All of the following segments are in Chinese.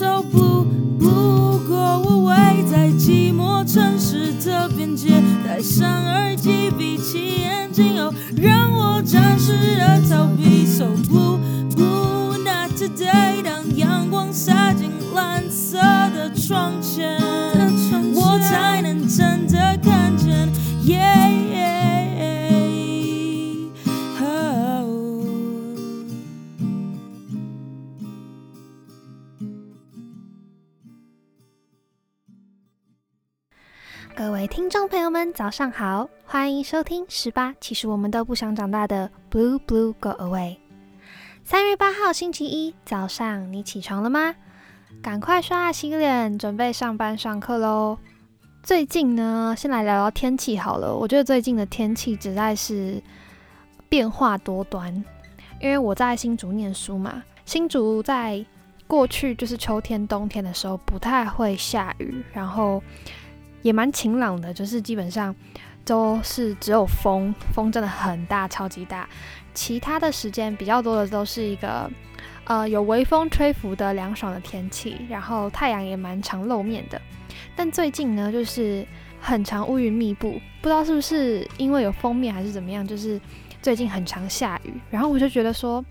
so blue。不过我围在寂寞城市的边界，戴上耳机，闭起眼睛，哦，让我暂时的逃避。So blue blue not today。当阳光洒进蓝色的窗前，早上好，欢迎收听十八。其实我们都不想长大的 Blue Blue Go Away。三月八号星期一早上，你起床了吗？赶快刷牙洗脸，准备上班上课喽。最近呢，先来聊聊天气好了。我觉得最近的天气实在是变化多端，因为我在新竹念书嘛，新竹在过去就是秋天、冬天的时候不太会下雨，然后。也蛮晴朗的，就是基本上都是只有风，风真的很大，超级大。其他的时间比较多的都是一个呃有微风吹拂的凉爽的天气，然后太阳也蛮常露面的。但最近呢，就是很长乌云密布，不知道是不是因为有封面还是怎么样，就是最近很常下雨。然后我就觉得说。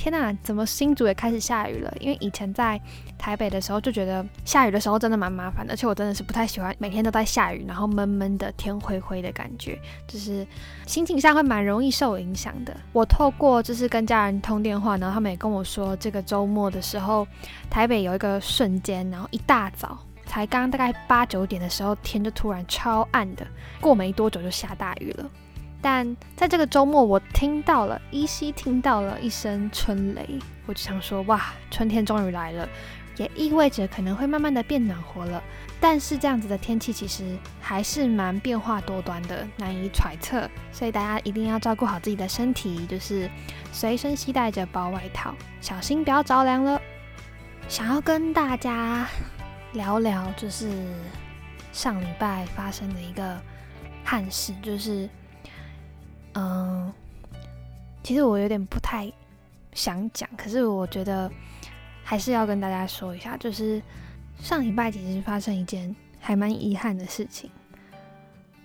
天呐，怎么新竹也开始下雨了？因为以前在台北的时候就觉得下雨的时候真的蛮麻烦的，而且我真的是不太喜欢每天都在下雨，然后闷闷的天灰灰的感觉，就是心情上会蛮容易受影响的。我透过就是跟家人通电话，然后他们也跟我说，这个周末的时候台北有一个瞬间，然后一大早才刚大概八九点的时候，天就突然超暗的，过没多久就下大雨了。但在这个周末，我听到了，依稀听到了一声春雷，我就想说，哇，春天终于来了，也意味着可能会慢慢的变暖和了。但是这样子的天气其实还是蛮变化多端的，难以揣测，所以大家一定要照顾好自己的身体，就是随身携带着薄外套，小心不要着凉了。想要跟大家聊聊，就是上礼拜发生的一个憾事，就是。嗯，其实我有点不太想讲，可是我觉得还是要跟大家说一下，就是上礼拜其实发生一件还蛮遗憾的事情。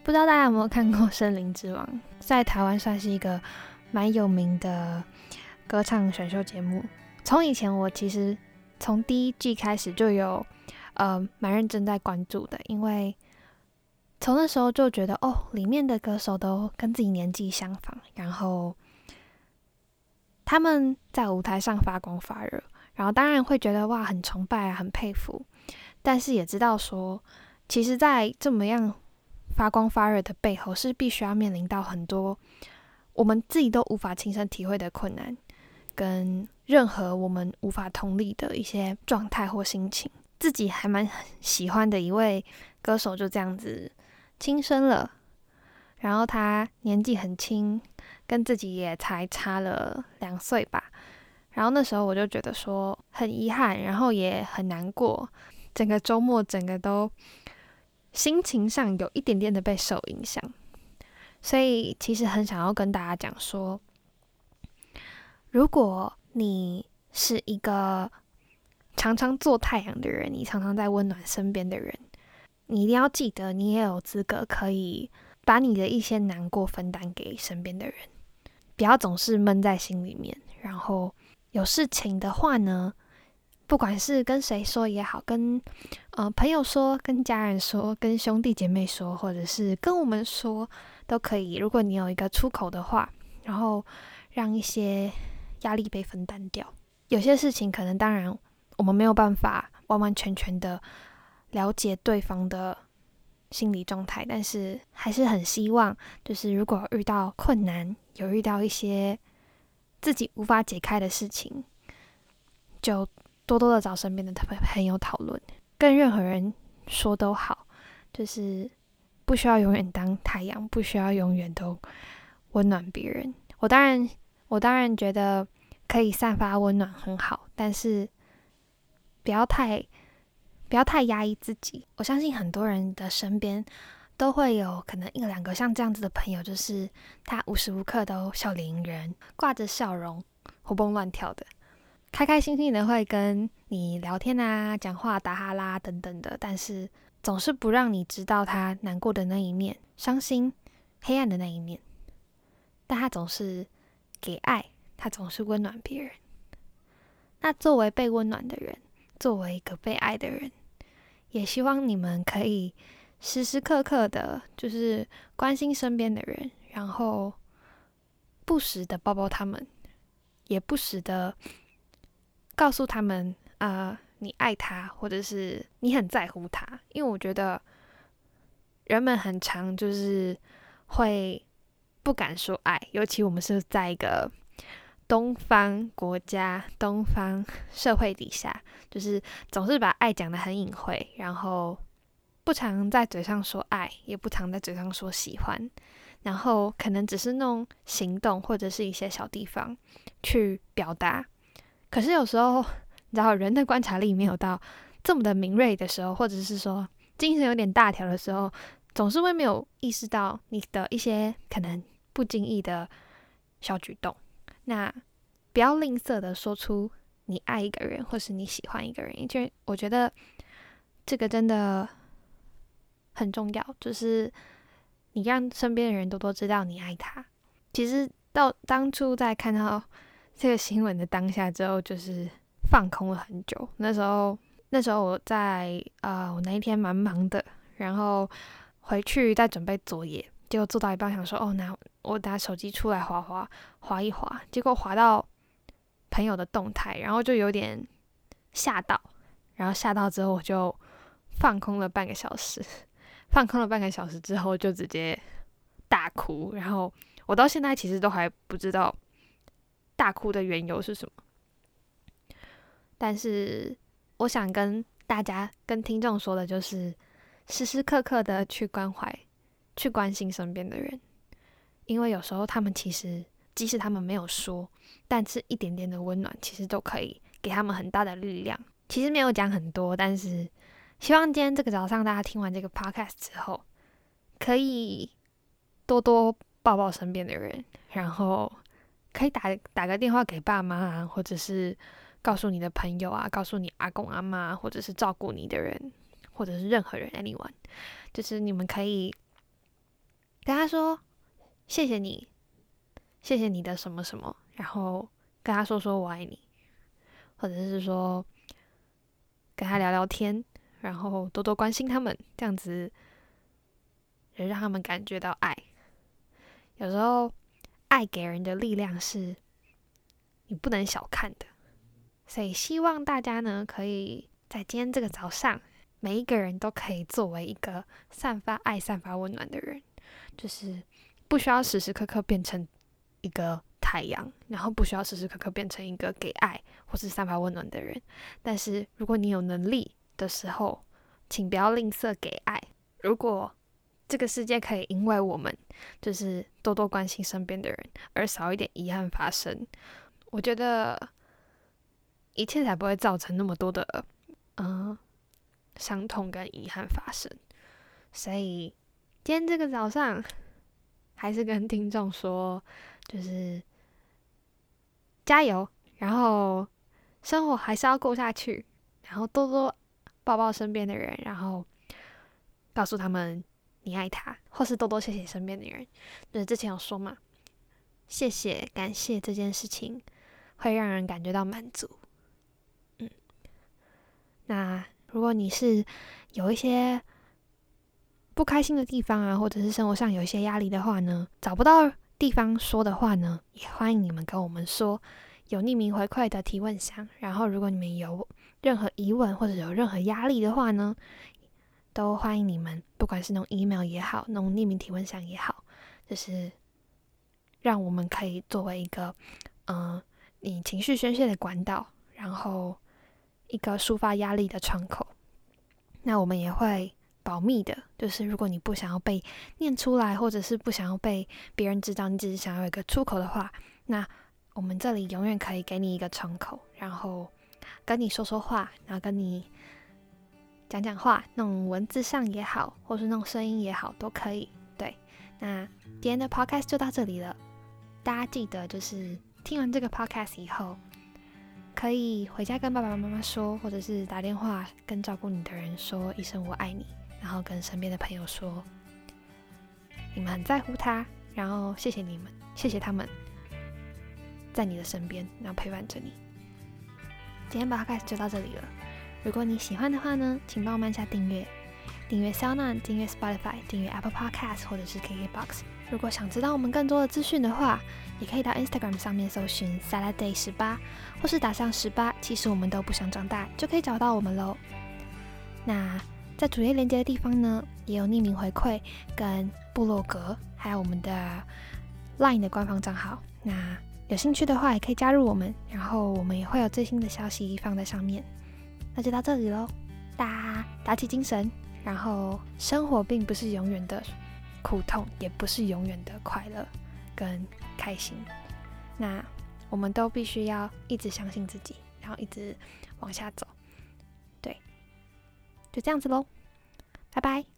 不知道大家有没有看过《森林之王》？在台湾算是一个蛮有名的歌唱选秀节目。从以前我其实从第一季开始就有呃蛮认真在关注的，因为。从那时候就觉得，哦，里面的歌手都跟自己年纪相仿，然后他们在舞台上发光发热，然后当然会觉得哇，很崇拜啊，很佩服，但是也知道说，其实，在这么样发光发热的背后，是必须要面临到很多我们自己都无法亲身体会的困难，跟任何我们无法同理的一些状态或心情。自己还蛮喜欢的一位歌手，就这样子。轻生了，然后他年纪很轻，跟自己也才差了两岁吧。然后那时候我就觉得说很遗憾，然后也很难过，整个周末整个都心情上有一点点的被受影响。所以其实很想要跟大家讲说，如果你是一个常常做太阳的人，你常常在温暖身边的人。你一定要记得，你也有资格可以把你的一些难过分担给身边的人，不要总是闷在心里面。然后有事情的话呢，不管是跟谁说也好，跟呃朋友说、跟家人说、跟兄弟姐妹说，或者是跟我们说都可以。如果你有一个出口的话，然后让一些压力被分担掉。有些事情可能当然我们没有办法完完全全的。了解对方的心理状态，但是还是很希望，就是如果遇到困难，有遇到一些自己无法解开的事情，就多多的找身边的朋朋友讨论，跟任何人说都好，就是不需要永远当太阳，不需要永远都温暖别人。我当然，我当然觉得可以散发温暖很好，但是不要太。不要太压抑自己。我相信很多人的身边都会有可能一两个像这样子的朋友，就是他无时无刻都笑脸迎人，挂着笑容，活蹦乱跳的，开开心心的会跟你聊天啊、讲话、打哈拉等等的，但是总是不让你知道他难过的那一面、伤心、黑暗的那一面。但他总是给爱，他总是温暖别人。那作为被温暖的人，作为一个被爱的人，也希望你们可以时时刻刻的，就是关心身边的人，然后不时的抱抱他们，也不时的告诉他们。啊，你爱他，或者是你很在乎他，因为我觉得人们很常就是会不敢说爱，尤其我们是在一个东方国家、东方社会底下，就是总是把爱讲的很隐晦，然后不常在嘴上说爱，也不常在嘴上说喜欢，然后可能只是弄行动或者是一些小地方去表达，可是有时候。然后人的观察力没有到这么的敏锐的时候，或者是说精神有点大条的时候，总是会没有意识到你的一些可能不经意的小举动。那不要吝啬的说出你爱一个人，或是你喜欢一个人，因为我觉得这个真的很重要。就是你让身边的人多多知道你爱他。其实到当初在看到这个新闻的当下之后，就是。放空了很久。那时候，那时候我在呃，我那一天蛮忙的，然后回去在准备作业，结果做到一半想说，哦，拿我拿手机出来划划划一划，结果划到朋友的动态，然后就有点吓到，然后吓到之后我就放空了半个小时，放空了半个小时之后就直接大哭，然后我到现在其实都还不知道大哭的缘由是什么。但是，我想跟大家、跟听众说的，就是时时刻刻的去关怀、去关心身边的人，因为有时候他们其实，即使他们没有说，但是一点点的温暖，其实都可以给他们很大的力量。其实没有讲很多，但是希望今天这个早上大家听完这个 podcast 之后，可以多多抱抱身边的人，然后可以打打个电话给爸妈，或者是。告诉你的朋友啊，告诉你阿公阿妈，或者是照顾你的人，或者是任何人，anyone，就是你们可以跟他说谢谢你，谢谢你的什么什么，然后跟他说说我爱你，或者是说跟他聊聊天，然后多多关心他们，这样子也让他们感觉到爱。有时候爱给人的力量是你不能小看的。所以希望大家呢，可以在今天这个早上，每一个人都可以作为一个散发爱、散发温暖的人，就是不需要时时刻刻变成一个太阳，然后不需要时时刻刻变成一个给爱或是散发温暖的人。但是如果你有能力的时候，请不要吝啬给爱。如果这个世界可以因为我们就是多多关心身边的人而少一点遗憾发生，我觉得。一切才不会造成那么多的嗯伤痛跟遗憾发生。所以今天这个早上，还是跟听众说，就是加油，然后生活还是要过下去，然后多多抱抱身边的人，然后告诉他们你爱他，或是多多谢谢身边的人。就是之前有说嘛，谢谢、感谢这件事情会让人感觉到满足。嗯那如果你是有一些不开心的地方啊，或者是生活上有一些压力的话呢，找不到地方说的话呢，也欢迎你们跟我们说，有匿名回馈的提问箱。然后，如果你们有任何疑问或者有任何压力的话呢，都欢迎你们，不管是弄 email 也好，弄匿名提问箱也好，就是让我们可以作为一个嗯你情绪宣泄的管道，然后。一个抒发压力的窗口，那我们也会保密的。就是如果你不想要被念出来，或者是不想要被别人知道，你只是想要有一个出口的话，那我们这里永远可以给你一个窗口，然后跟你说说话，然后跟你讲讲话，那种文字上也好，或是那种声音也好，都可以。对，那今天的 podcast 就到这里了。大家记得，就是听完这个 podcast 以后。可以回家跟爸爸妈妈说，或者是打电话跟照顾你的人说一声“我爱你”，然后跟身边的朋友说你们很在乎他，然后谢谢你们，谢谢他们在你的身边，然后陪伴着你。今天 podcast 就到这里了。如果你喜欢的话呢，请帮我按下订阅，订阅 Sound，订阅 Spotify，订阅 Apple Podcast 或者是 KKBox。如果想知道我们更多的资讯的话，也可以到 Instagram 上面搜寻 Salad Day 十八，或是打上十八，其实我们都不想长大，就可以找到我们喽。那在主页连接的地方呢，也有匿名回馈跟部落格，还有我们的 Line 的官方账号。那有兴趣的话，也可以加入我们，然后我们也会有最新的消息放在上面。那就到这里喽，大家打起精神，然后生活并不是永远的苦痛，也不是永远的快乐跟开心。那我们都必须要一直相信自己，然后一直往下走。就这样子喽，拜拜。